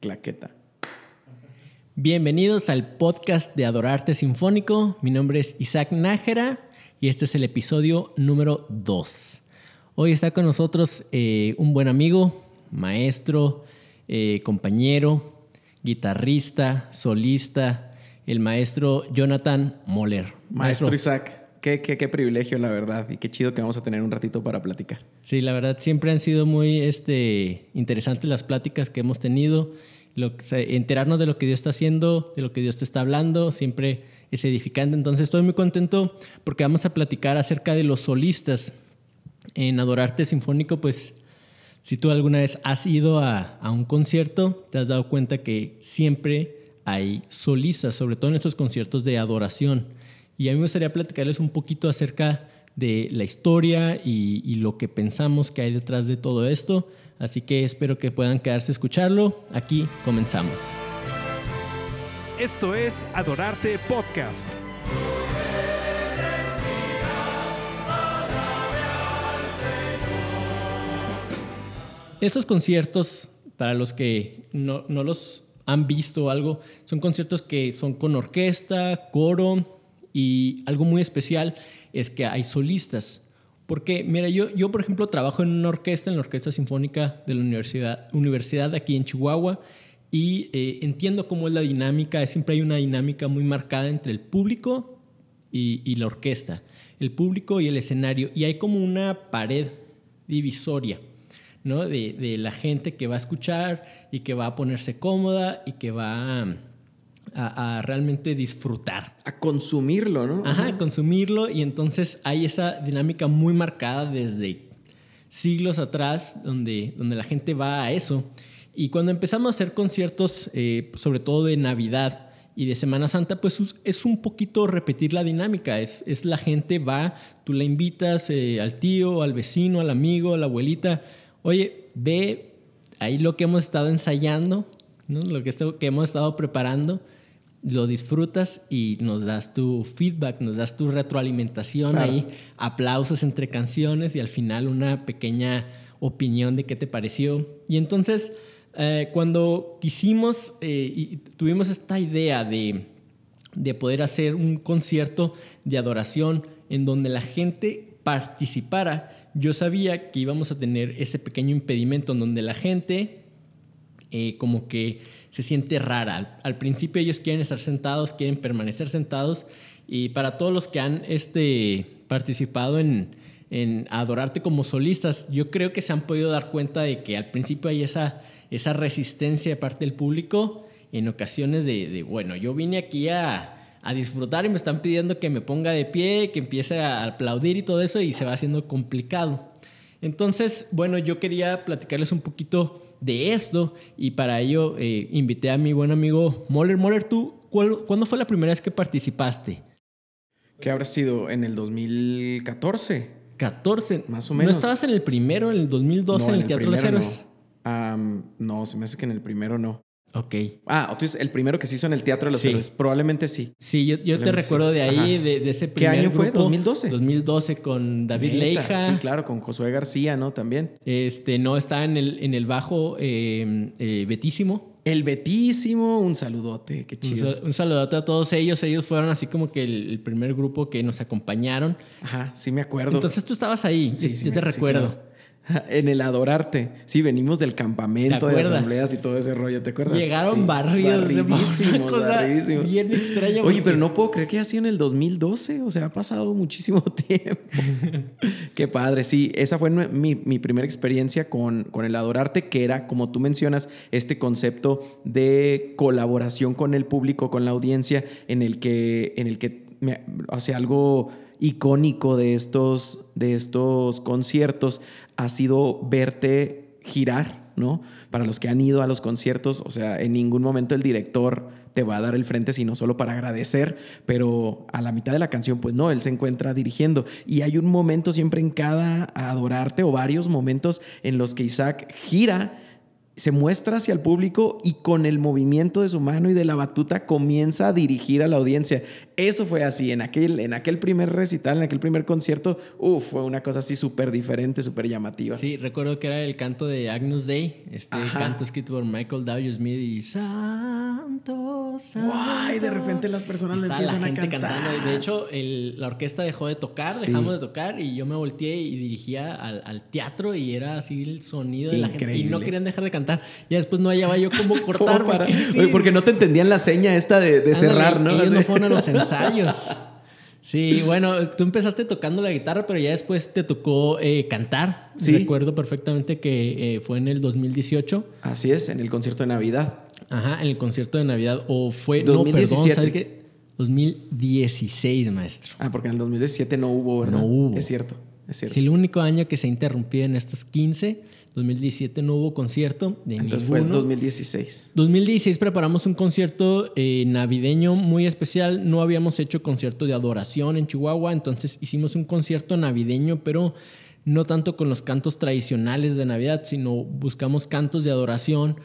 Claqueta. Bienvenidos al podcast de Adorarte Sinfónico. Mi nombre es Isaac Nájera y este es el episodio número 2. Hoy está con nosotros eh, un buen amigo, maestro, eh, compañero, guitarrista, solista, el maestro Jonathan Moller. Maestro, Isaac. Qué, qué, qué, privilegio, la verdad, y qué chido que vamos a tener un ratito para platicar. Sí, la verdad, siempre han sido muy este, interesantes las pláticas que hemos tenido. Lo, enterarnos de lo que Dios está haciendo, de lo que Dios te está hablando, siempre es edificante. Entonces, estoy muy contento porque vamos a platicar acerca de los solistas. En Adorarte Sinfónico, pues, si tú alguna vez has ido a, a un concierto, te has dado cuenta que siempre hay solistas, sobre todo en estos conciertos de adoración. Y a mí me gustaría platicarles un poquito acerca de la historia y, lo que pensamos que hay detrás de todo esto. Así que espero que puedan quedarse a escucharlo. Aquí comenzamos. Esto es Adorarte Podcast. Estos conciertos, para los que no, no los han visto o algo, son conciertos que son con orquesta, coro, y algo muy especial es que hay solistas. Porque, mira, yo, yo por ejemplo trabajo en una orquesta, en la Orquesta Sinfónica de la Universidad, universidad aquí en Chihuahua, y eh, entiendo cómo es la dinámica, siempre hay una dinámica muy marcada entre el público y, y la orquesta, el público y el escenario, y hay como una pared divisoria. ¿no? De, de, la gente que va a escuchar y que va a ponerse cómoda y que va a, a, realmente disfrutar. A consumirlo, ¿no? Ajá, a consumirlo y entonces hay esa dinámica muy marcada desde siglos atrás donde, donde la gente va a eso. Y cuando empezamos a hacer conciertos, eh, sobre todo de Navidad y de Semana Santa, pues es un poquito repetir la dinámica. Es, es la gente va, tú la invitas eh, al tío, al vecino, al amigo, a la abuelita. Oye, ve ahí lo que hemos estado ensayando, ¿no? lo que, que hemos estado preparando lo disfrutas y nos das tu feedback, nos das tu retroalimentación ahí, aplausos entre canciones y al final una pequeña opinión de qué te pareció. Y entonces, eh, cuando quisimos eh, y tuvimos esta idea de, de poder hacer un concierto de adoración en donde la gente participara, yo sabía que íbamos a tener ese pequeño impedimento en donde la gente eh, como que se siente rara. Al, principio ellos quieren estar sentados, quieren permanecer sentados y para todos los que han este, participado en, en adorarte como solistas, yo creo que se han podido dar cuenta de que al principio hay esa, esa resistencia de parte del público en ocasiones de, de bueno, yo vine aquí a, a, disfrutar y me están pidiendo que me ponga de pie, que empiece a aplaudir y todo eso y se va haciendo complicado. Entonces, bueno, yo quería platicarles un poquito de esto y para ello eh, invité a mi buen amigo Moller. Moller, ¿tú cuándo fue la primera vez que participaste? ¿Qué habrá sido? ¿En el 2014? 14. Más o menos. ¿No estabas en el primero, en el 2012, en el, Teatro de los Héroes? No. no, se me hace que en el primero no. Ok. Ah, entonces el primero que se hizo en el Teatro de los Héroes. Probablemente sí. Sí, yo, yo te recuerdo de ahí, de, ese primer ¿Qué año fue? grupo. ¿2012? 2012 con David Leija. Sí, claro, con Josué García, ¿no? También. Este, no, estaba en el, en el bajo eh, eh, Betísimo. El Betísimo, un saludote, qué chido. Un, saludote a todos ellos. Ellos fueron así como que el, primer grupo que nos acompañaron. Ajá, sí me acuerdo. Entonces tú estabas ahí, sí, sí, yo te recuerdo. En el adorarte. Sí, venimos del campamento de asambleas y todo ese rollo, ¿te acuerdas? Llegaron barridos. Barridísimos, barridísimos. Bien extraña. Oye, pero no puedo creer que ha sido en el 2012. O sea, ha pasado muchísimo tiempo. Qué padre. Sí, esa fue mi, mi primera experiencia con, con el adorarte, que era, como tú mencionas, este concepto de colaboración con el público, con la audiencia, en el que, en el que hace algo icónico de estos, de estos conciertos ha sido verte girar, ¿no? Para los que han ido a los conciertos, o sea, en ningún momento el director te va a dar el frente, sino solo para agradecer, pero a la mitad de la canción, pues no, él se encuentra dirigiendo. Y hay un momento siempre en cada adorarte o varios momentos en los que Isaac gira se muestra hacia el público y con el movimiento de su mano y de la batuta comienza a dirigir a la audiencia. Eso fue así, en aquel, en aquel primer recital, en aquel primer concierto, uf, fue una cosa así súper diferente, súper llamativa. Sí, recuerdo que era el canto de Agnus Dei, este Ajá. canto escrito por Michael W. Smith y Santo, Santo. Guay, de repente las personas Estaba la empiezan a gente cantar. cantando. De hecho, el- la orquesta dejó de tocar, Sí. dejamos de tocar y yo me volteé y dirigía al, al teatro y era así el sonido de la gente. Y no Increíble. querían dejar de cantar. Y después no hallaba yo cómo cortar. ¿Cómo para? porque, sí, Oye, porque no te entendían la seña esta de, de ándale, cerrar, ¿no? Ellos no fueron a los ensayos. Sí, bueno, tú empezaste tocando la guitarra, pero ya después te tocó eh, cantar. Sí. Recuerdo perfectamente que eh, fue en el 2018. Así es, en el concierto de Navidad. Ajá, en el concierto de Navidad. O fue. 2017. No, perdón, ¿sabes qué? 2016, maestro. Ah, porque en el 2017 no hubo, ¿verdad? No hubo. Es cierto, es cierto. Sí, el único año que se interrumpió en estas 15, 2017 no hubo concierto de Entonces fue en 2016. 2016 preparamos un concierto eh, navideño muy especial. No habíamos hecho concierto de adoración en Chihuahua, entonces hicimos un concierto navideño, pero no tanto con los cantos tradicionales de Navidad, sino buscamos cantos de adoración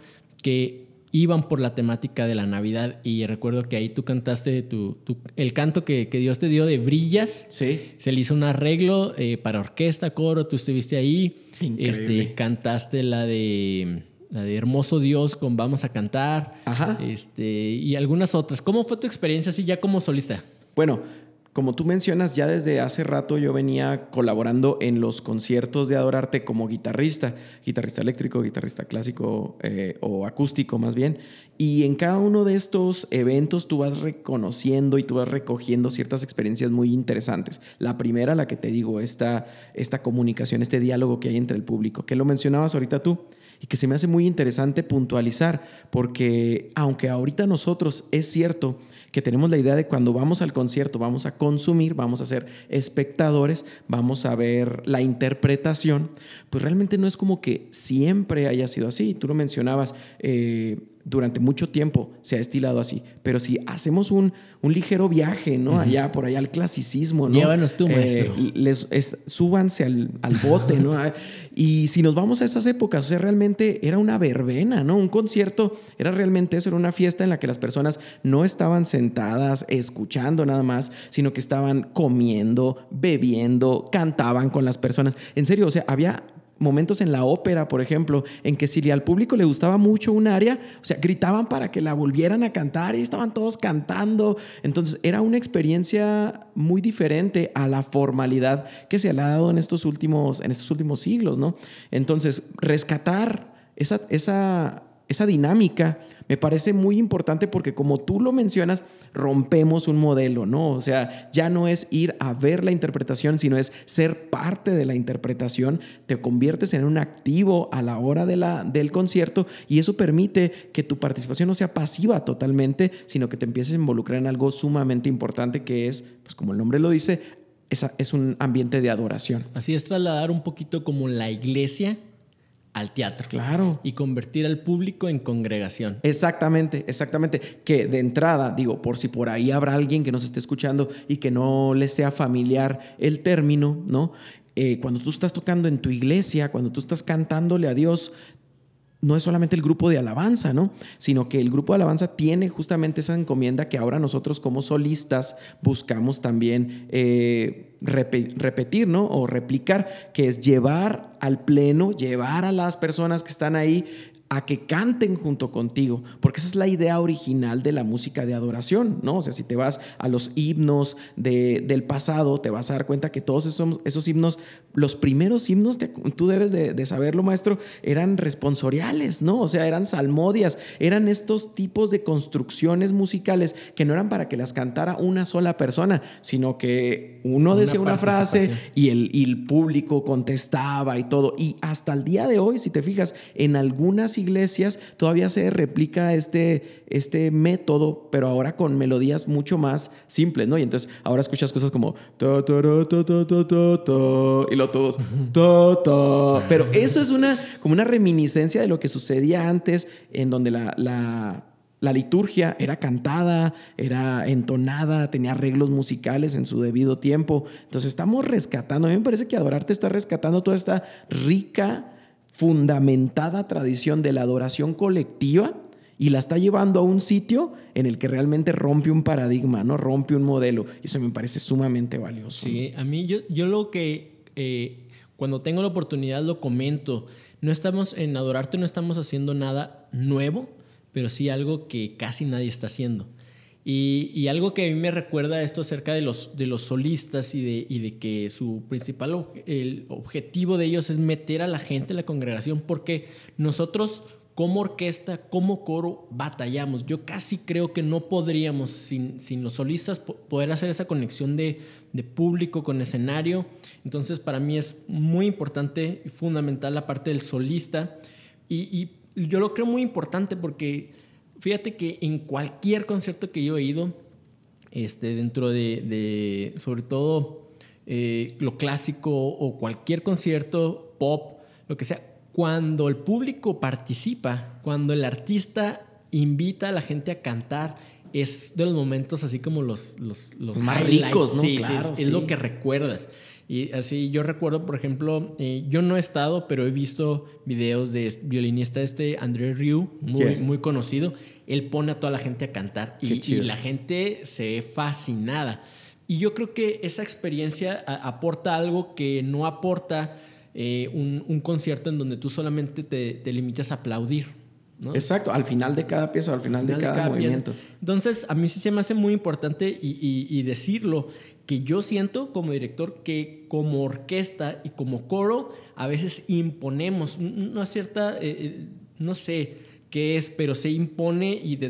que iban por la temática de la Navidad. Y recuerdo que ahí tú cantaste tu, tu- el canto que, que Dios te dio de Brillas. Sí. Se le hizo un arreglo eh, para orquesta, coro, tú estuviste ahí. Increíble. Este, cantaste la de, la de Hermoso Dios con Vamos a Cantar. Ajá. Este, y algunas otras. ¿Cómo fue tu experiencia así ya como solista? Bueno, como tú mencionas, ya desde hace rato yo venía colaborando en los conciertos de Adorarte como guitarrista, guitarrista eléctrico, guitarrista clásico eh, o acústico más bien. Y en cada uno de estos eventos tú vas reconociendo y tú vas recogiendo ciertas experiencias muy interesantes. La primera, la que te digo, esta, esta comunicación, este diálogo que hay entre el público, que lo mencionabas ahorita tú y que se me hace muy interesante puntualizar, porque aunque ahorita nosotros es cierto, que tenemos la idea de cuando vamos al concierto, vamos a consumir, vamos a ser espectadores, vamos a ver la interpretación, pues realmente no es como que siempre haya sido así. Tú lo mencionabas, eh, durante mucho tiempo se ha estilado así, pero si hacemos un, un ligero viaje, ¿no? Allá, por allá al clasicismo, ¿no? Llévanos tú, maestro. les, es- súbanse al, al bote, ¿no? Ah, Y si nos vamos a esas épocas, o sea, realmente era una verbena, ¿no? Un concierto era realmente eso, era una fiesta en la que las personas no estaban sentadas escuchando nada más, sino que estaban comiendo, bebiendo, cantaban con las personas. En serio, o sea, había momentos en la ópera, por ejemplo, en que si al público le gustaba mucho un área, o sea, gritaban para que la volvieran a cantar y estaban todos cantando. Entonces, era una experiencia muy diferente a la formalidad que se ha dado en estos últimos, en estos últimos siglos, ¿no? Entonces, rescatar esa, esa, esa dinámica me parece muy importante porque como tú lo mencionas, rompemos un modelo, ¿no? O sea, ya no es ir a ver la interpretación, sino es ser parte de la interpretación, te conviertes en un activo a la hora de la, del concierto y eso permite que tu participación no sea pasiva totalmente, sino que te empieces a involucrar en algo sumamente importante que es, pues como el nombre lo dice, esa, es un ambiente de adoración. Así es trasladar un poquito como la iglesia al teatro. Claro. Y convertir al público en congregación. Exactamente, exactamente. Que de entrada, digo, por si por ahí habrá alguien que nos esté escuchando y que no le sea familiar el término, ¿no? Eh, cuando tú estás tocando en tu iglesia, cuando tú estás cantándole a Dios, no es solamente el grupo de alabanza, ¿no? Sino que el grupo de alabanza tiene justamente esa encomienda que ahora nosotros como solistas buscamos también eh, repe- repetir, ¿no? O replicar, que es llevar al pleno, llevar a las personas que están ahí a que canten junto contigo, porque esa es la idea original de la música de adoración, ¿no? O sea, si te vas a los himnos de- del pasado, te vas a dar cuenta que todos esos, esos himnos, los primeros himnos, te- tú debes de, de saberlo, maestro, eran responsoriales, ¿no? O sea, eran salmodias, eran estos tipos de construcciones musicales que no eran para que las cantara una sola persona, sino que uno decía una frase y el, y el público contestaba y todo. Y hasta el día de hoy, si te fijas, en algunas iglesias todavía se replica este, este método, pero ahora con melodías mucho más simples, ¿no? Y entonces ahora escuchas cosas como y lo todos. Pero eso es una como una reminiscencia de lo que sucedía antes, en donde la, la la liturgia era cantada, era entonada, tenía arreglos musicales en su debido tiempo. Entonces estamos rescatando, a mí me parece que Adorarte está rescatando toda esta rica fundamentada tradición de la adoración colectiva y la está llevando a un sitio en el que realmente rompe un paradigma, ¿no? Rompe un modelo. Y eso me parece sumamente valioso. Sí, a mí yo, yo lo que eh, cuando tengo la oportunidad lo comento. No estamos en Adorarte, no estamos haciendo nada nuevo, pero sí algo que casi nadie está haciendo. Y, algo que a mí me recuerda esto acerca de los, de los solistas y de, y de que su principal el objetivo de ellos es meter a la gente en la congregación, porque nosotros como orquesta, como coro, batallamos. Yo casi creo que no podríamos, sin, sin los solistas, poder hacer esa conexión de, de, público con escenario. Entonces, para mí es muy importante y fundamental la parte del solista. Y, y yo lo creo muy importante porque fíjate que en cualquier concierto que yo he ido, este, dentro de, de sobre todo eh, lo clásico o cualquier concierto pop, lo que sea, cuando el público participa, cuando el artista invita a la gente a cantar, es de los momentos así como los, los, más ricos, ¿no? Sí, claro, es, lo que recuerdas. Y así yo recuerdo, por ejemplo, eh, yo no he estado, pero he visto videos de violinista este André Ryu, muy, muy conocido. Él pone a toda la gente a cantar y, y, la gente se ve fascinada. Y yo creo que esa experiencia aporta algo que no aporta eh, un, concierto en donde tú solamente te, limitas a aplaudir. Exacto, al final de cada pieza, al final, de, cada movimiento. Entonces, a mí sí se me hace muy importante y, decirlo, que yo siento como director que como orquesta y como coro a veces imponemos una cierta, eh, eh, no sé qué es, pero se impone y de,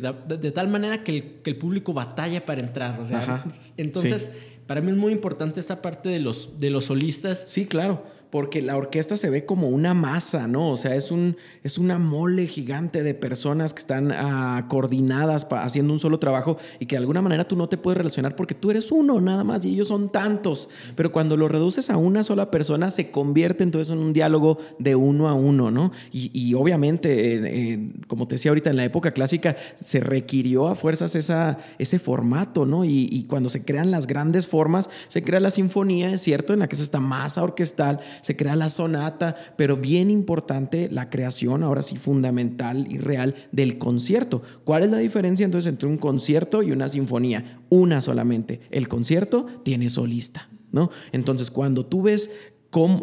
tal manera que el, público batalla para entrar. O sea, entonces, para mí es muy importante esta parte de los, de los solistas. Sí, claro porque la orquesta se ve como una masa, ¿no? O sea, es, un, es una mole gigante de personas que están ah, coordinadas haciendo un solo trabajo y que de alguna manera tú no te puedes relacionar porque tú eres uno nada más y ellos son tantos. Pero cuando lo reduces a una sola persona, se convierte entonces en un diálogo de uno a uno, ¿no? Y, obviamente, como te decía ahorita, en la época clásica se requirió a fuerzas esa, ese formato, ¿no? Y, y cuando se crean las grandes formas, se crea la sinfonía, es cierto, en la que es esta masa orquestal se crea la sonata, pero bien importante la creación, ahora sí fundamental y real, del concierto. ¿Cuál es la diferencia entonces entre un concierto y una sinfonía? Una solamente. El concierto tiene solista, ¿no? Entonces, cuando tú ves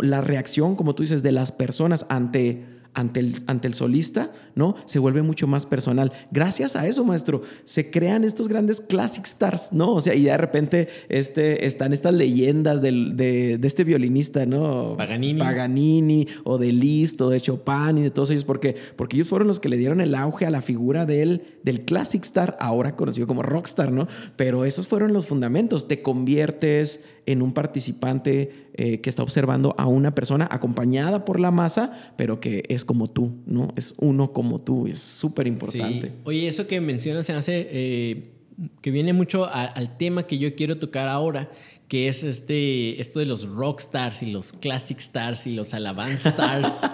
la reacción, como tú dices, de las personas ante ante el, ante el solista, ¿no? Se vuelve mucho más personal. Gracias a eso, maestro, se crean estos grandes classic stars, ¿no? O sea, y de repente este, están estas leyendas del, de, de, este violinista, ¿no? Paganini. Paganini, o de Liszt, o de Chopin, y de todos ellos, porque, porque ellos fueron los que le dieron el auge a la figura del, del classic star, ahora conocido como rockstar, ¿no? Pero esos fueron los fundamentos. Te conviertes en un participante eh, que está observando a una persona acompañada por la masa, pero que es como tú, ¿no? Es uno como tú, es súper importante. Oye, eso que mencionas se hace, eh, que viene mucho al tema que yo quiero tocar ahora, que es este, esto de los rock stars y los classic stars y los alabanza stars.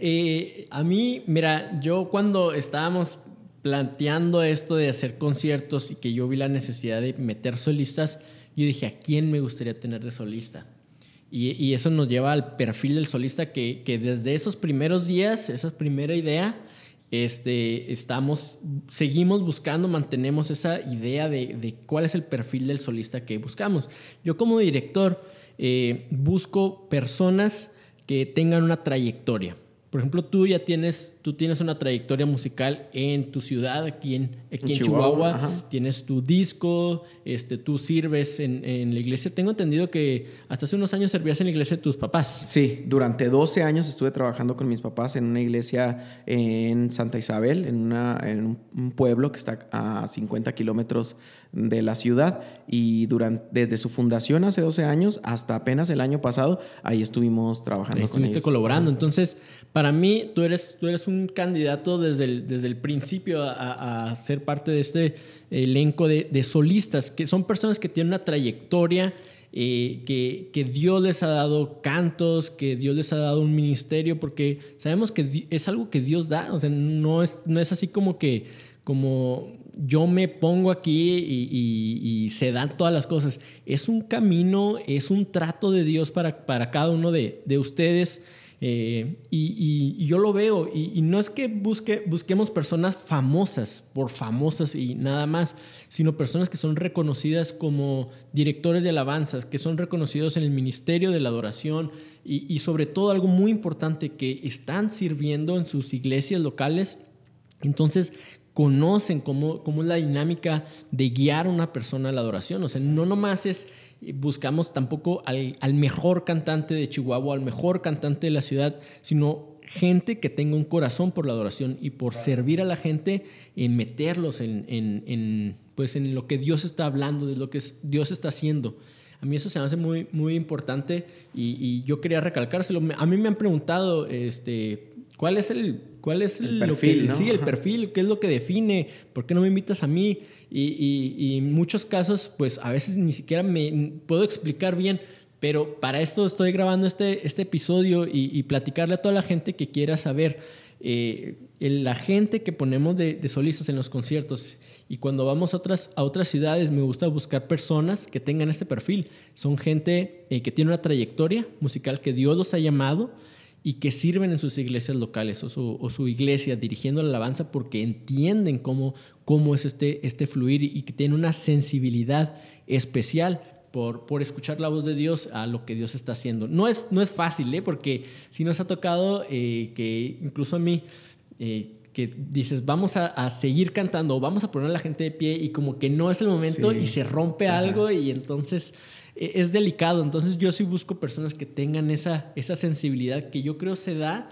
Eh, a mí, mira, yo cuando estábamos planteando esto de hacer conciertos y que yo vi la necesidad de meter solistas, yo dije, ¿a quién me gustaría tener de solista? Y, eso nos lleva al perfil del solista que, desde esos primeros días, esa primera idea, este, estamos, seguimos buscando, mantenemos esa idea de, cuál es el perfil del solista que buscamos. Yo como director eh, busco personas que tengan una trayectoria. Por ejemplo, tú ya tienes, tú tienes una trayectoria musical en tu ciudad, aquí en, aquí en, Chihuahua, tienes tu disco, este, tú sirves en, en, la iglesia. Tengo entendido que hasta hace unos años servías en la iglesia de tus papás. Sí, durante 12 años estuve trabajando con mis papás en una iglesia en Santa Isabel, en, una, en un pueblo que está a 50 kilómetros de la ciudad y durante, desde su fundación hace 12 años hasta apenas el año pasado, ahí estuvimos trabajando con ellos. colaborando. Entonces, para mí, tú eres, tú eres un candidato desde el, desde el principio a, ser parte de este elenco de, solistas, que son personas que tienen una trayectoria, eh, que, que, Dios les ha dado cantos, que Dios les ha dado un ministerio, porque sabemos que es algo que Dios da, o sea, no es, no es así como que como yo me pongo aquí y, se dan todas las cosas. Es un camino, es un trato de Dios para, para cada uno de, ustedes Eh, y, yo lo veo, y, no es que busque, busquemos personas famosas, por famosas y nada más, sino personas que son reconocidas como directores de alabanzas, que son reconocidos en el ministerio de la adoración y, sobre todo algo muy importante, que están sirviendo en sus iglesias locales. Entonces, conocen cómo, cómo es la dinámica de guiar a una persona a la adoración. O sea, no nomás es buscamos tampoco al, mejor cantante de Chihuahua, al mejor cantante de la ciudad, sino gente que tenga un corazón por la adoración y por servir a la gente en meterlos en, pues en lo que Dios está hablando, de lo que Dios está haciendo. A mí eso se me hace muy, muy importante y, yo quería recalcárselo. A mí me han preguntado, este, ¿cuál es el, cuál es el perfil? sí, el perfil, ¿qué es lo que define? ¿Por qué no me invitas a mí? Y, en muchos casos, pues a veces ni siquiera me puedo explicar bien, pero para esto estoy grabando este, este episodio y, platicarle a toda la gente que quiera saber. Eh, la gente que ponemos de, solistas en los conciertos y cuando vamos a otras, a otras ciudades me gusta buscar personas que tengan este perfil. Son gente eh, que tiene una trayectoria musical que Dios los ha llamado y que sirven en sus iglesias locales o su, iglesia dirigiendo la alabanza porque entienden cómo, cómo es este, este fluir y que tienen una sensibilidad especial por, por, escuchar la voz de Dios a lo que Dios está haciendo. No es, no es fácil, ¿eh? porque si nos ha tocado eh, que incluso a mí, eh, que dices, vamos a, seguir cantando, vamos a poner a la gente de pie y como que no es el momento y se rompe algo y entonces es delicado. Entonces yo sí busco personas que tengan esa, esa sensibilidad que yo creo se da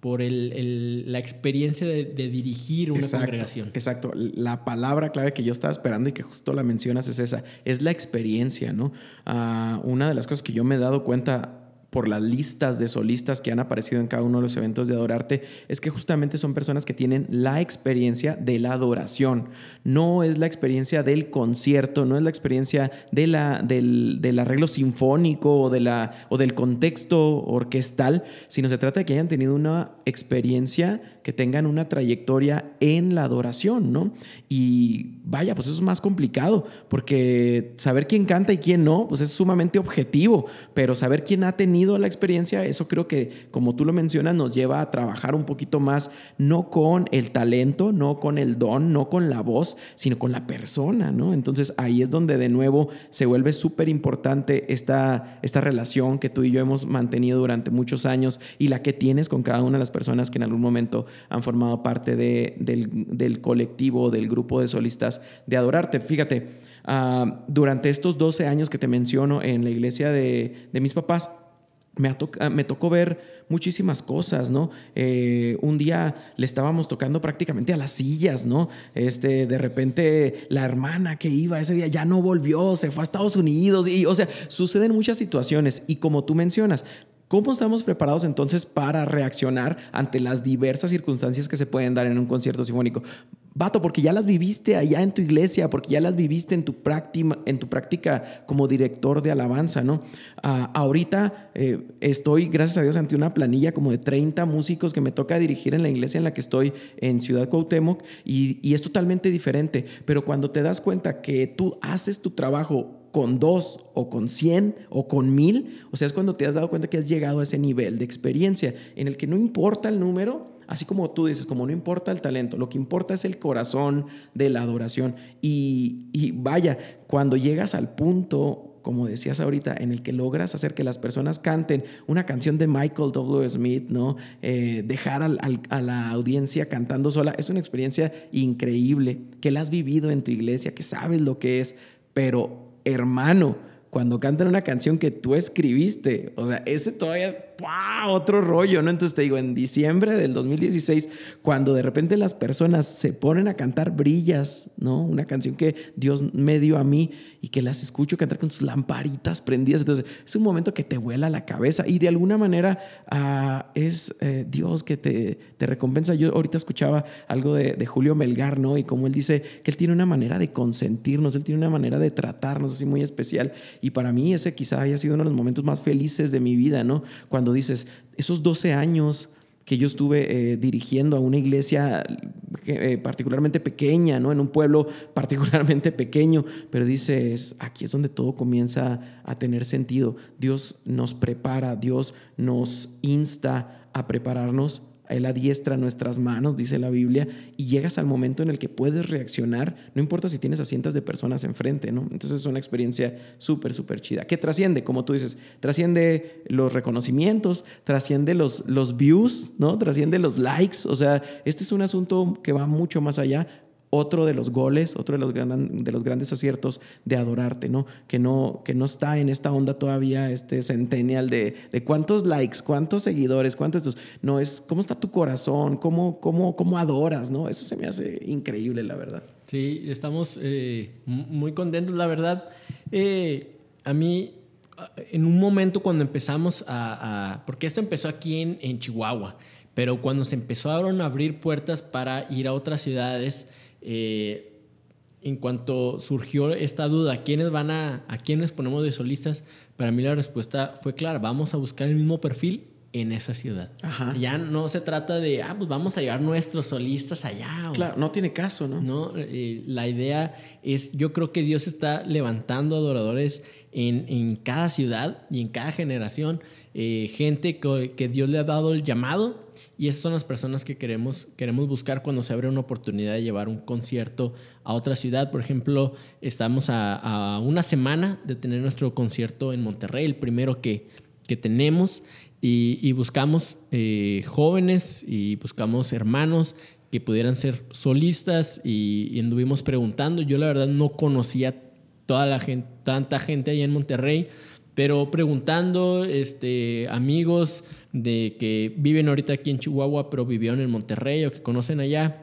por el, la experiencia de, dirigir una congregación. Exacto. La palabra clave que yo estaba esperando y que justo la mencionas es esa, es la experiencia, ¿no? Ah, una de las cosas que yo me he dado cuenta por las listas de solistas que han aparecido en cada uno de los eventos de Adorarte, es que justamente son personas que tienen la experiencia de la adoración. No es la experiencia del concierto, no es la experiencia de la, del, del, arreglo sinfónico o, de la, o del contexto orquestal, sino se trata de que hayan tenido una experiencia que tengan una trayectoria en la adoración, ¿no? Y vaya, pues eso es más complicado, porque saber quién canta y quién no, pues es sumamente objetivo, pero saber quién ha tenido la experiencia, eso creo que, como tú lo mencionas, nos lleva a trabajar un poquito más, no con el talento, no con el don, no con la voz, sino con la persona, ¿no? Entonces ahí es donde de nuevo se vuelve súper importante esta, esta relación que tú y yo hemos mantenido durante muchos años y la que tienes con cada una de las personas que en algún momento han formado parte de, del, colectivo, del grupo de solistas de Adorarte. Fíjate, ah, durante estos 12 años que te menciono en la iglesia de, mis papás, me, me, tocó ver muchísimas cosas, ¿no? Eh, un día le estábamos tocando prácticamente a las sillas, ¿no? Este, de repente la hermana que iba ese día ya no volvió, se fue a Estados Unidos y, o sea, suceden muchas situaciones y como tú mencionas, ¿Cómo estamos preparados entonces para reaccionar ante las diversas circunstancias que se pueden dar en un concierto sinfónico? Vato, porque ya las viviste allá en tu iglesia, porque ya las viviste en tu práctica, en tu práctica como director de alabanza, ¿no? Ah, ahorita eh, estoy, gracias a Dios, ante una planilla como de 30 músicos que me toca dirigir en la iglesia en la que estoy en Ciudad Cuauhtémoc y, y es totalmente diferente. Pero cuando te das cuenta que tú haces tu trabajo con dos o con cien o con mil, o sea, es cuando te has dado cuenta que has llegado a ese nivel de experiencia en el que no importa el número, así como tú dices, como no importa el talento, lo que importa es el corazón de la adoración. Y, vaya, cuando llegas al punto, como decías ahorita, en el que logras hacer que las personas canten una canción de Michael W. Smith, ¿no? Eh, dejar a la audiencia cantando sola, es una experiencia increíble, que la has vivido en tu iglesia, que sabes lo que es, pero hermano, cuando cantan una canción que tú escribiste, o sea, ese todavía es otro rollo, ¿no? Entonces te digo, en diciembre del 2016, cuando de repente las personas se ponen a cantar Brillas, ¿no? Una canción que Dios me dio a mí y que las escucho cantar con sus lamparitas prendidas, entonces es un momento que te vuela la cabeza y de alguna manera ah, es eh, Dios que te, recompensa. Yo ahorita escuchaba algo de, de, Julio Melgar, ¿no? Y como él dice que él tiene una manera de consentirnos, él tiene una manera de tratarnos así muy especial y para mí ese quizá haya sido uno de los momentos más felices de mi vida, ¿no? Cuando dices, esos 12 años que yo estuve eh, dirigiendo a una iglesia eh, particularmente pequeña, ¿no? En un pueblo particularmente pequeño, pero dices, aquí es donde todo comienza a tener sentido. Dios nos prepara, Dios nos insta a prepararnos él adiestra nuestras manos, dice la Biblia, y llegas al momento en el que puedes reaccionar, no importa si tienes a cientos de personas enfrente, ¿no? Entonces es una experiencia súper, súper chida, que trasciende, como tú dices, trasciende los reconocimientos, trasciende los, los views, ¿no? Trasciende los likes, o sea, este es un asunto que va mucho más allá, otro de los goles, otro de los, de los grandes aciertos de adorarte, ¿no? Que, ¿no? que no está en esta onda todavía, este centennial de, de cuántos likes, cuántos seguidores, cuántos. No, es cómo está tu corazón, cómo, cómo, cómo adoras, ¿no? Eso se me hace increíble, la verdad. Sí, estamos eh, muy contentos, la verdad. Eh, a mí, en un momento cuando empezamos a, porque esto empezó aquí en, en Chihuahua, pero cuando se empezaron a abrir puertas para ir a otras ciudades, eh, en cuanto surgió esta duda, ¿quiénes van a, a quiénes ponemos de solistas? Para mí la respuesta fue clara, vamos a buscar el mismo perfil en esa ciudad. Ya no se trata de, ah, pues vamos a llevar nuestros solistas allá. Claro, no tiene caso, ¿no? No, eh, la idea es, yo creo que Dios está levantando adoradores en, en cada ciudad y en cada generación, eh, gente que, que Dios le ha dado el llamado y esas son las personas que queremos, queremos buscar cuando se abre una oportunidad de llevar un concierto a otra ciudad. Por ejemplo, estamos a, una semana de tener nuestro concierto en Monterrey, el primero que, que tenemos, y, buscamos eh, jóvenes y buscamos hermanos que pudieran ser solistas y, y, anduvimos preguntando. Yo la verdad no conocía toda la gente, tanta gente ahí en Monterrey, pero preguntando, este, amigos, de que viven ahorita aquí en Chihuahua, pero vivieron en Monterrey o que conocen allá.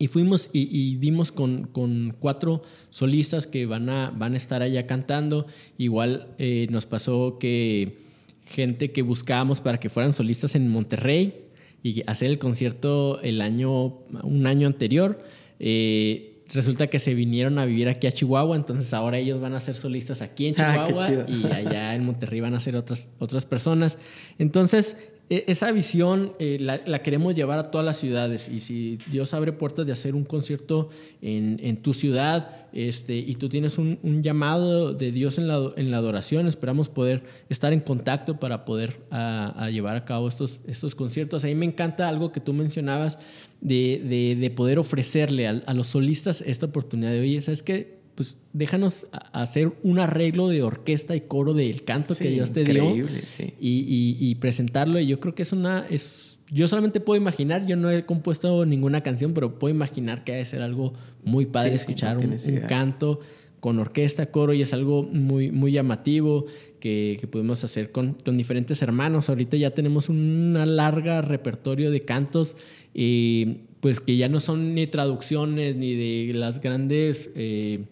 Y fuimos y, dimos con, con, cuatro solistas que van a, van a estar allá cantando. Igual eh, nos pasó que gente que buscábamos para que fueran solistas en Monterrey y hacer el concierto el año, un año anterior. Eh, resulta que se vinieron a vivir aquí a Chihuahua, entonces ahora ellos van a ser solistas aquí en ah, Chihuahua y allá en Monterrey van a ser otras, otras personas. Entonces, esa visión eh, la, queremos llevar a todas las ciudades y si Dios abre puertas de hacer un concierto en, en tu ciudad este, y tú tienes un, un, llamado de Dios en la, en la adoración, esperamos poder estar en contacto para poder a, llevar a cabo estos, estos conciertos. A mí me encanta algo que tú mencionabas de, de, de poder ofrecerle a, a, los solistas esta oportunidad de, oye, ¿sabes qué? Pues déjanos hacer un arreglo de orquesta y coro del canto que Dios te dio sí. y, y, presentarlo. Y yo creo que es una, es, yo solamente puedo imaginar, yo no he compuesto ninguna canción, pero puedo imaginar que ha de ser algo muy padre escuchar un, canto con orquesta, coro y es algo muy, muy llamativo que, que podemos hacer con, con, diferentes hermanos. Ahorita ya tenemos una larga repertorio de cantos y pues que ya no son ni traducciones ni de las grandes, eh,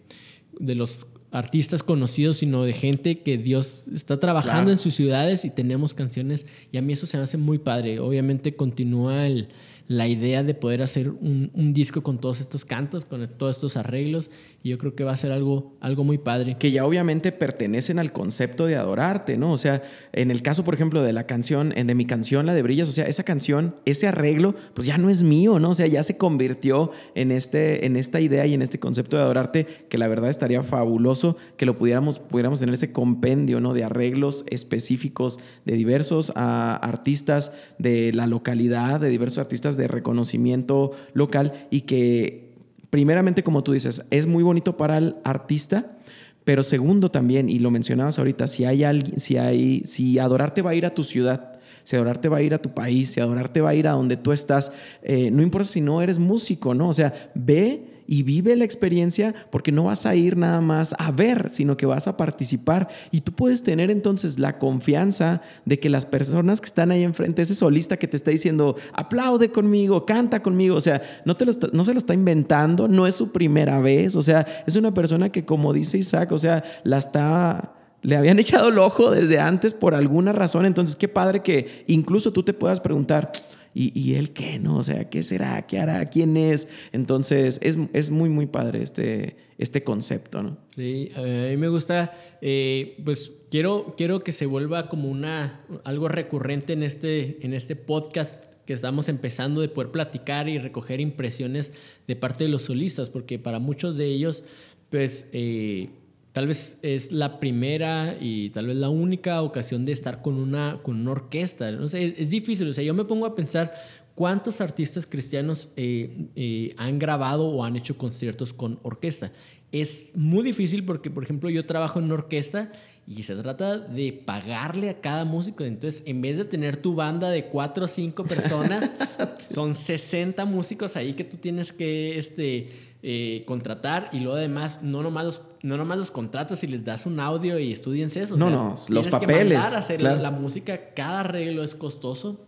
de los artistas conocidos, sino de gente que Dios está trabajando en sus ciudades y tenemos canciones y a mí eso se me hace muy padre. Obviamente continúa el, la idea de poder hacer un, disco con todos estos cantos, con todos estos arreglos, y yo creo que va a ser algo, algo muy padre. Que ya obviamente pertenecen al concepto de adorarte, ¿no? O sea, en el caso, por ejemplo, de la canción, de mi canción, la de Brillas, o sea, esa canción, ese arreglo, pues ya no es mío, ¿no? O sea, ya se convirtió en, este, en esta idea y en este concepto de adorarte, que la verdad estaría fabuloso que lo pudiéramos, pudiéramos tener ese compendio, ¿no? De arreglos específicos de diversos a, artistas de la localidad, de diversos artistas de reconocimiento local y que primeramente, como tú dices, es muy bonito para el artista, pero segundo también, y lo mencionabas ahorita, si hay alguien, si hay, si adorarte va a ir a tu ciudad, si adorarte va a ir a tu país, si adorarte va a ir a donde tú estás, eh, no importa si no eres músico, ¿no? O sea, ve y vive la experiencia porque no vas a ir nada más a ver, sino que vas a participar y tú puedes tener entonces la confianza de que las personas que están ahí enfrente, ese solista que te está diciendo, aplaude conmigo, canta conmigo, o sea, no, te no se lo está inventando, no es su primera vez, o sea, es una persona que como dice Isaac, o sea, la está le habían echado el ojo desde antes por alguna razón. Entonces, qué padre que incluso tú te puedas preguntar, ¿Y, él qué, no? O sea, ¿qué será? ¿Qué hará? ¿Quién es? Entonces, es, es muy, muy padre este, este concepto, ¿no? Sí, a mí me gusta, eh, pues quiero, quiero que se vuelva como una, algo recurrente en este, en este podcast que estamos empezando de poder platicar y recoger impresiones de parte de los solistas, porque para muchos de ellos, pues eh, tal vez es la primera y tal vez la única ocasión de estar con una, con una orquesta. No sé, es, difícil, o sea, yo me pongo a pensar cuántos artistas cristianos eh, eh, han grabado o han hecho conciertos con orquesta. Es muy difícil porque, por ejemplo, yo trabajo en una orquesta y se trata de pagarle a cada músico. Entonces, en vez de tener tu banda de cuatro o cinco personas, son 60 músicos ahí que tú tienes que este, eh, contratar y luego además no nomás, los, no nomás los contratas y les das un audio y estudiense eso. No, no, los papeles. Que hacer la, música, cada arreglo es costoso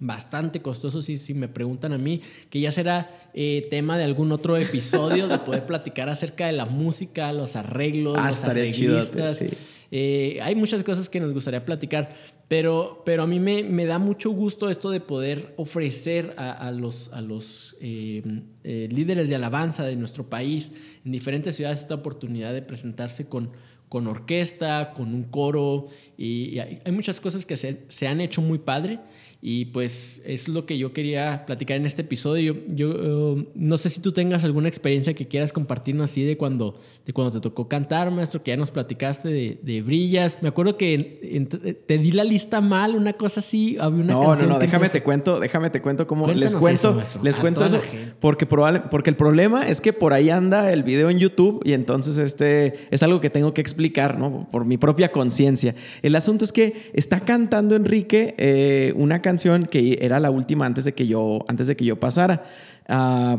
bastante costoso si, si me preguntan a mí, que ya será eh, tema de algún otro episodio de poder platicar acerca de la música, los arreglos, ah, los arreglistas. sí. Eh, hay muchas cosas que nos gustaría platicar, pero, pero a mí me, me da mucho gusto esto de poder ofrecer a, los, a los eh, eh, líderes de alabanza de nuestro país en diferentes ciudades esta oportunidad de presentarse con, con orquesta, con un coro, y, hay, muchas cosas que se, se han hecho muy padre. Y pues es lo que yo quería platicar en este episodio. Yo, uh, no sé si tú tengas alguna experiencia que quieras compartirnos así de cuando, de cuando te tocó cantar, maestro, que ya nos platicaste de, de Brillas. Me acuerdo que te di la lista mal, una cosa así. Había una no, no, no, déjame te cuento, déjame te cuento cómo les cuento, les cuento eso. Porque, probable, porque el problema es que por ahí anda el video en YouTube y entonces este es algo que tengo que explicar, ¿no? Por mi propia conciencia. El asunto es que está cantando Enrique eh, una canción que era la última antes de que yo, antes de que yo pasara. Ah,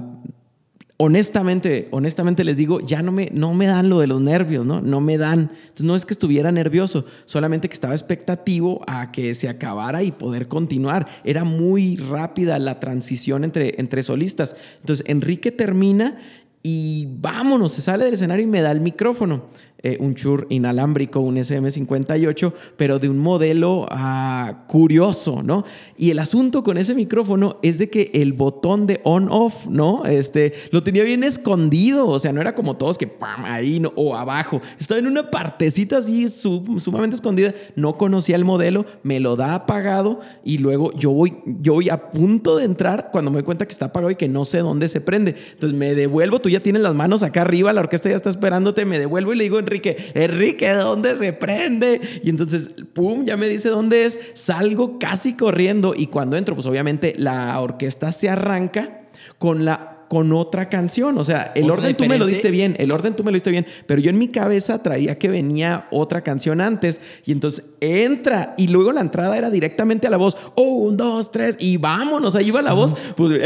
honestamente, honestamente les digo, ya no me, no me dan lo de los nervios, ¿no? No me dan. Entonces, no es que estuviera nervioso, solamente que estaba expectativo a que se acabara y poder continuar. Era muy rápida la transición entre, entre solistas. Entonces, Enrique termina y vámonos, se sale del escenario y me da el micrófono. Eh, un chur inalámbrico, un SM58, pero de un modelo ah, curioso, ¿no? Y el asunto con ese micrófono es de que el botón de on-off, ¿no? Este, lo tenía bien escondido, o sea, no era como todos que ¡pam! ahí no, o abajo, estaba en una partecita así sumamente escondida, no conocía el modelo, me lo da apagado y luego yo voy, yo voy a punto de entrar cuando me doy cuenta que está apagado y que no sé dónde se prende. Entonces me devuelvo, tú ya tienes las manos acá arriba, la orquesta ya está esperándote, me devuelvo y le digo, Enrique, Enrique, ¿dónde se prende? Y entonces, pum, ya me dice dónde es, salgo casi corriendo y cuando entro, pues obviamente la orquesta se arranca con la con otra canción. O sea, el orden tú me lo diste bien, el orden tú me lo diste bien, pero yo en mi cabeza traía que venía otra canción antes y entonces entra y luego la entrada era directamente a la voz. un, dos, tres y vámonos, ahí va la voz. Pues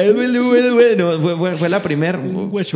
bueno, fue, fue, la primera.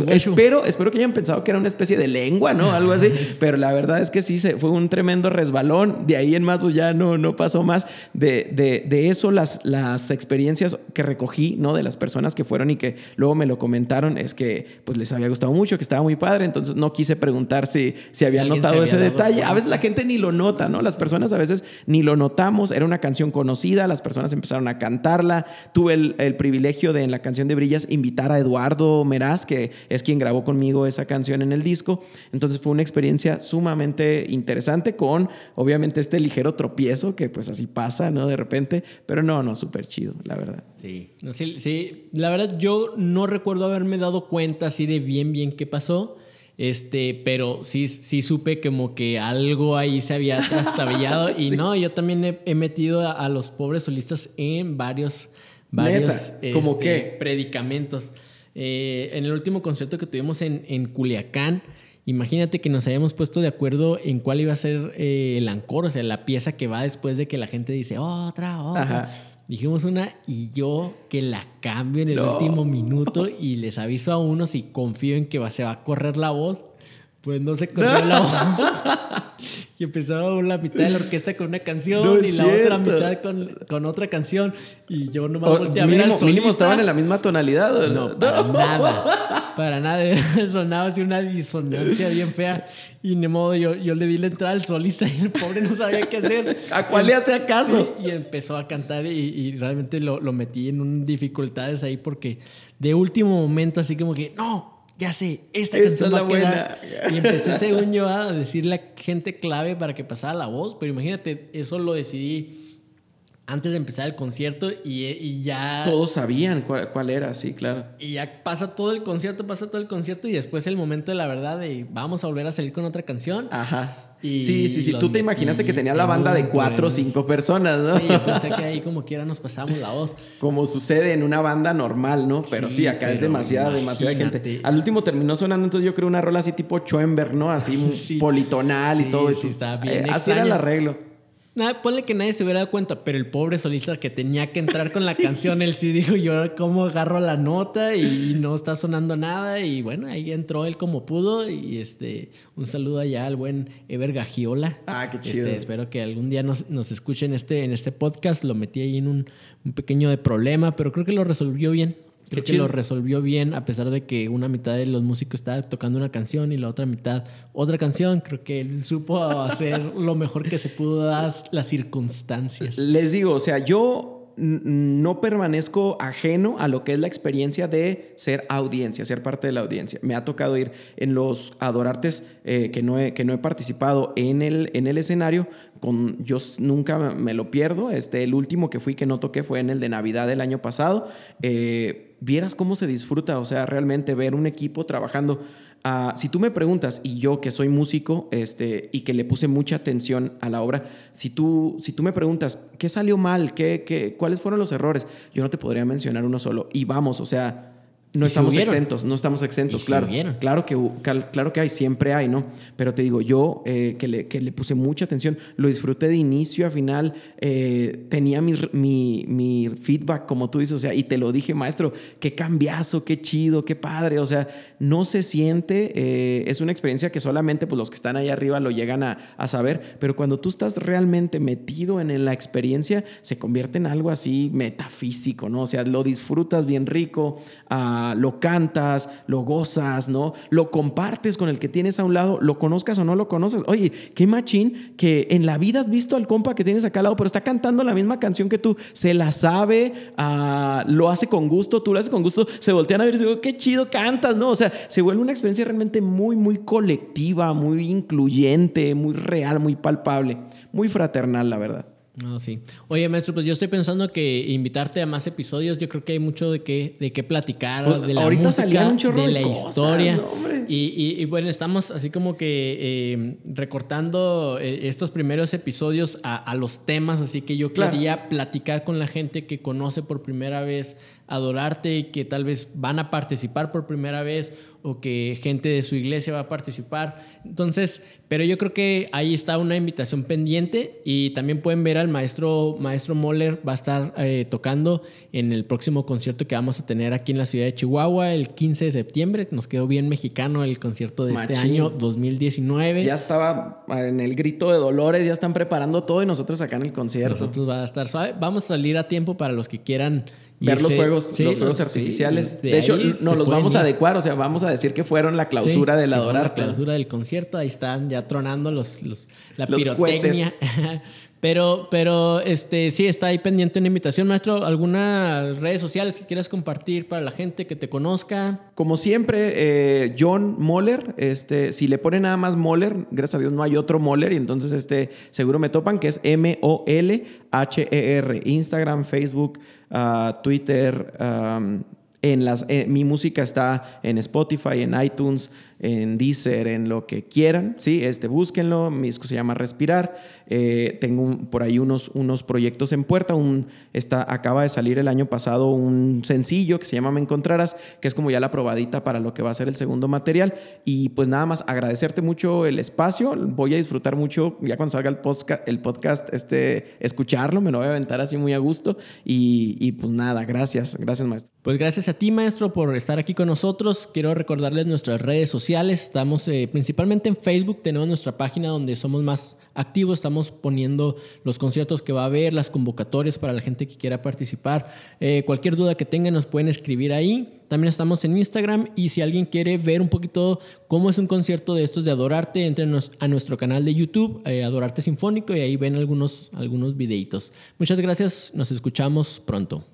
Espero, espero que hayan pensado que era una especie de lengua, ¿no? Algo así, pero la verdad es que sí, se, fue un tremendo resbalón. De ahí en más, pues ya no, no pasó más. De, de, de eso, las, las experiencias que recogí, ¿no? De las personas que fueron y que luego me lo comentaron es que pues les había gustado mucho, que estaba muy padre, entonces no quise preguntar si, si habían notado ese detalle. A veces la gente ni lo nota, ¿no? Las personas a veces ni lo notamos, era una canción conocida, las personas empezaron a cantarla, tuve el, el privilegio de en la canción de Brillas invitar a Eduardo Meraz, que es quien grabó conmigo esa canción en el disco, entonces fue una experiencia sumamente interesante con obviamente este ligero tropiezo que pues así pasa, ¿no? De repente, pero no, no, súper chido, la verdad. Sí, sí, sí, la verdad yo no recuerdo haberme dado cuenta así de bien, bien qué pasó. Este, pero sí, sí supe como que algo ahí se había trastabillado. Y no, yo también he, metido a, los pobres solistas en varios, varios ¿Cómo este, qué? predicamentos. Eh, en el último concierto que tuvimos en, en, Culiacán, imagínate que nos habíamos puesto de acuerdo en cuál iba a ser eh, el ancor, o sea, la pieza que va después de que la gente dice otra, otra. Dijimos una y yo que la cambio en el último minuto y les aviso a unos y confío en que se va a correr la voz. Pues no se corrió la voz. y empezaron la mitad de la orquesta con una canción y la otra mitad con, con, otra canción. Y yo nomás o, volteé a ver al. Mínimo estaban en la misma tonalidad. No, para nada. Para nada. Sonaba así una disonancia bien fea. Y ni modo, yo, yo le di la entrada al solista y el pobre no sabía qué hacer. ¿A cuál le hace caso? Y, empezó a cantar y, y realmente lo, lo, metí en un dificultades ahí porque de último momento así como que, no, ya sé, esta, canción es la buena. Y empecé según yo a decirle a gente clave para que pasara la voz, pero imagínate, eso lo decidí antes de empezar el concierto y, y ya... Todos sabían cuál, cuál, era, sí, claro. Y ya pasa todo el concierto, pasa todo el concierto y después el momento de la verdad de vamos a volver a salir con otra canción. Ajá. Y sí, sí, sí. Tú te imaginaste que tenía la banda de cuatro o cinco personas, ¿no? Sí, yo pensé que ahí como quiera nos pasamos la voz. Como sucede en una banda normal, ¿no? Pero sí, acá es demasiada, demasiada gente. Al último terminó sonando, entonces yo creo una rola así tipo Schoenberg, ¿no? Así politonal y todo. Sí, está bien. Eh, así era el arreglo. Nada, ponle que nadie se hubiera dado cuenta, pero el pobre solista que tenía que entrar con la canción, él sí dijo, yo cómo agarro la nota y no está sonando nada. Y bueno, ahí entró él como pudo. Y este, un saludo allá al buen Ever Gagiola. Ah, qué chido. Este, espero que algún día nos, nos escuchen este, en este podcast. Lo metí ahí en un, un pequeño de problema, pero creo que lo resolvió bien. Creo que lo resolvió bien, a pesar de que una mitad de los músicos estaba tocando una canción y la otra mitad otra canción. Creo que él supo hacer lo mejor que se pudo dar las circunstancias. Les digo, o sea, yo no permanezco ajeno a lo que es la experiencia de ser audiencia, ser parte de la audiencia. Me ha tocado ir en los adorartes eh, que, no he, que no he participado en el, en el escenario. Con, yo nunca me lo pierdo. Este, el último que fui que no toqué fue en el de Navidad del año pasado. Eh, vieras cómo se disfruta, o sea, realmente ver un equipo trabajando. Uh, si tú me preguntas, y yo que soy músico este, y que le puse mucha atención a la obra, si tú, si tú me preguntas, ¿qué salió mal? ¿Qué, qué, ¿Cuáles fueron los errores? Yo no te podría mencionar uno solo. Y vamos, o sea, no estamos exentos, no estamos exentos, claro. Claro que, claro que hay, siempre hay, ¿no? Pero te digo, yo eh, que, le, que, le, puse mucha atención, lo disfruté de inicio a final, eh, tenía mi, mi, mi, feedback, como tú dices, o sea, y te lo dije, maestro, qué cambiazo, qué chido, qué padre, o sea, no se siente, eh, es una experiencia que solamente pues, los que están ahí arriba lo llegan a, a, saber, pero cuando tú estás realmente metido en, en la experiencia, se convierte en algo así metafísico, ¿no? O sea, lo disfrutas bien rico. Lo cantas, lo gozas, ¿no? Lo compartes con el que tienes a un lado, lo conozcas o no lo conoces. Oye, qué machín que en la vida has visto al compa que tienes acá al lado, pero está cantando la misma canción que tú, se la sabe, uh, lo hace con gusto, tú lo haces con gusto, se voltean a ver y dicen, qué chido cantas, ¿no? O sea, se vuelve una experiencia realmente muy, muy colectiva, muy incluyente, muy real, muy palpable, muy fraternal, la verdad. No, sí. Oye, maestro, pues yo estoy pensando que invitarte a más episodios, yo creo que hay mucho de qué, de qué platicar, pues, de la ahorita música, un chorro de la cosas, historia. No, y, y, y, bueno, estamos así como que eh, recortando eh, estos primeros episodios a, a, los temas, así que yo claro. quería platicar con la gente que conoce por primera vez adorarte y que tal vez van a participar por primera vez o que gente de su iglesia va a participar. Entonces, pero yo creo que ahí está una invitación pendiente y también pueden ver al maestro, maestro Moller, va a estar eh, tocando en el próximo concierto que vamos a tener aquí en la ciudad de Chihuahua el 15 de septiembre. Nos quedó bien mexicano el concierto de Machín. este año 2019. Ya estaba en el grito de Dolores, ya están preparando todo y nosotros acá en el concierto. Nosotros va a estar suave. Vamos a salir a tiempo para los que quieran ver los fuegos, sí, los fuegos sí, artificiales. de de hecho, se los vamos a adecuar, o sea, vamos a decir que fueron la clausura Sí, fue La adorarte. clausura del concierto, ahí están ya tronando los, los la Los pirotecnia. pero, pero este, sí, está ahí pendiente una invitación, maestro. ¿Algunas redes sociales que quieras compartir para la gente que te conozca? Como siempre, eh, John Moller, este, si le ponen nada más Moller, gracias a Dios no hay otro Moller, y entonces este, seguro me topan, que es M-O-L-H-E-R. Instagram, Facebook, ah, Twitter. um, en las, eh, mi música está en Spotify, en iTunes, en Deezer, en lo que quieran, ¿sí? Este, búsquenlo, mi disco se llama Respirar, Eh, tengo un- por ahí unos, unos proyectos en puerta, un, está, acaba de salir el año pasado un sencillo que se llama Me Encontrarás, que es como ya la probadita para lo que va a ser el segundo material, y pues nada más agradecerte mucho el espacio, voy a disfrutar mucho, ya cuando salga el podcast, el podcast este, escucharlo, me lo voy a aventar así muy a gusto, y, y pues nada, gracias, gracias maestro. Pues gracias a ti, maestro, por estar aquí con nosotros. Quiero recordarles nuestras redes sociales. Estamos eh, principalmente en Facebook, tenemos nuestra página donde somos más activos, estamos poniendo los conciertos que va a haber, las convocatorias para la gente que quiera participar. Eh, cualquier duda que tengan nos pueden escribir ahí. También estamos en Instagram y si alguien quiere ver un poquito cómo es un concierto de estos de Adorarte, entren a nuestro canal de YouTube, eh, Adorarte Sinfónico, y ahí ven algunos, algunos videitos. Muchas gracias, nos escuchamos pronto.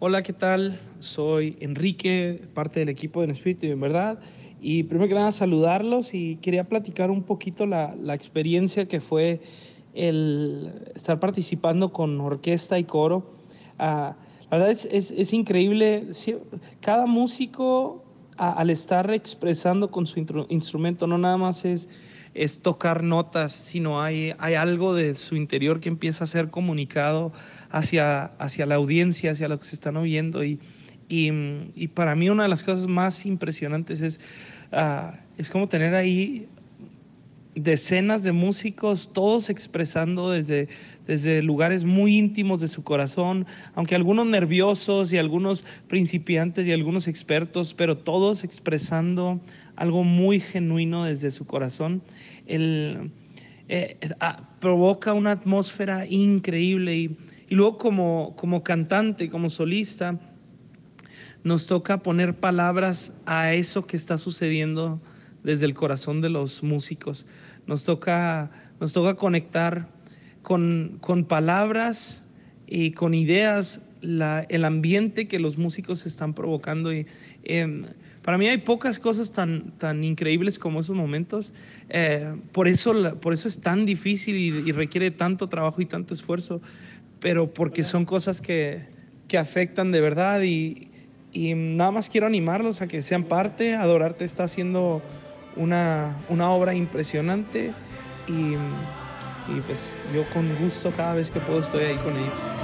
Hola, ¿qué tal? Soy Enrique, parte del equipo de Espíritu y en Verdad. Y primero que nada saludarlos y quería platicar un poquito la, la experiencia que fue el estar participando con orquesta y coro. Ah, la verdad es, es, increíble. Cada músico al estar expresando con su instrumento no nada más es, es tocar notas, sino hay, hay algo de su interior que empieza a ser comunicado hacia, hacia la audiencia, hacia lo que se están oyendo. Y, y, para mí una de las cosas más impresionantes es, uh, es como tener ahí decenas de músicos, todos expresando desde, desde lugares muy íntimos de su corazón, aunque algunos nerviosos y algunos principiantes y algunos expertos, pero todos expresando algo muy genuino desde su corazón. El, eh, ah, provoca una atmósfera increíble y, y luego como, como cantante, como solista, nos toca poner palabras a eso que está sucediendo desde el corazón de los músicos. Nos toca, nos toca conectar con, con palabras y con ideas el ambiente que los músicos están provocando. Y, em, para mí hay pocas cosas tan, tan increíbles como esos momentos. Eh, por, eso, por eso es tan difícil y, requiere tanto trabajo y tanto esfuerzo, pero porque son cosas que, que afectan de verdad y, y nada más quiero animarlos a que sean parte. Adorarte está haciendo una, una obra impresionante y, y, pues yo con gusto cada vez que puedo estoy ahí con ellos.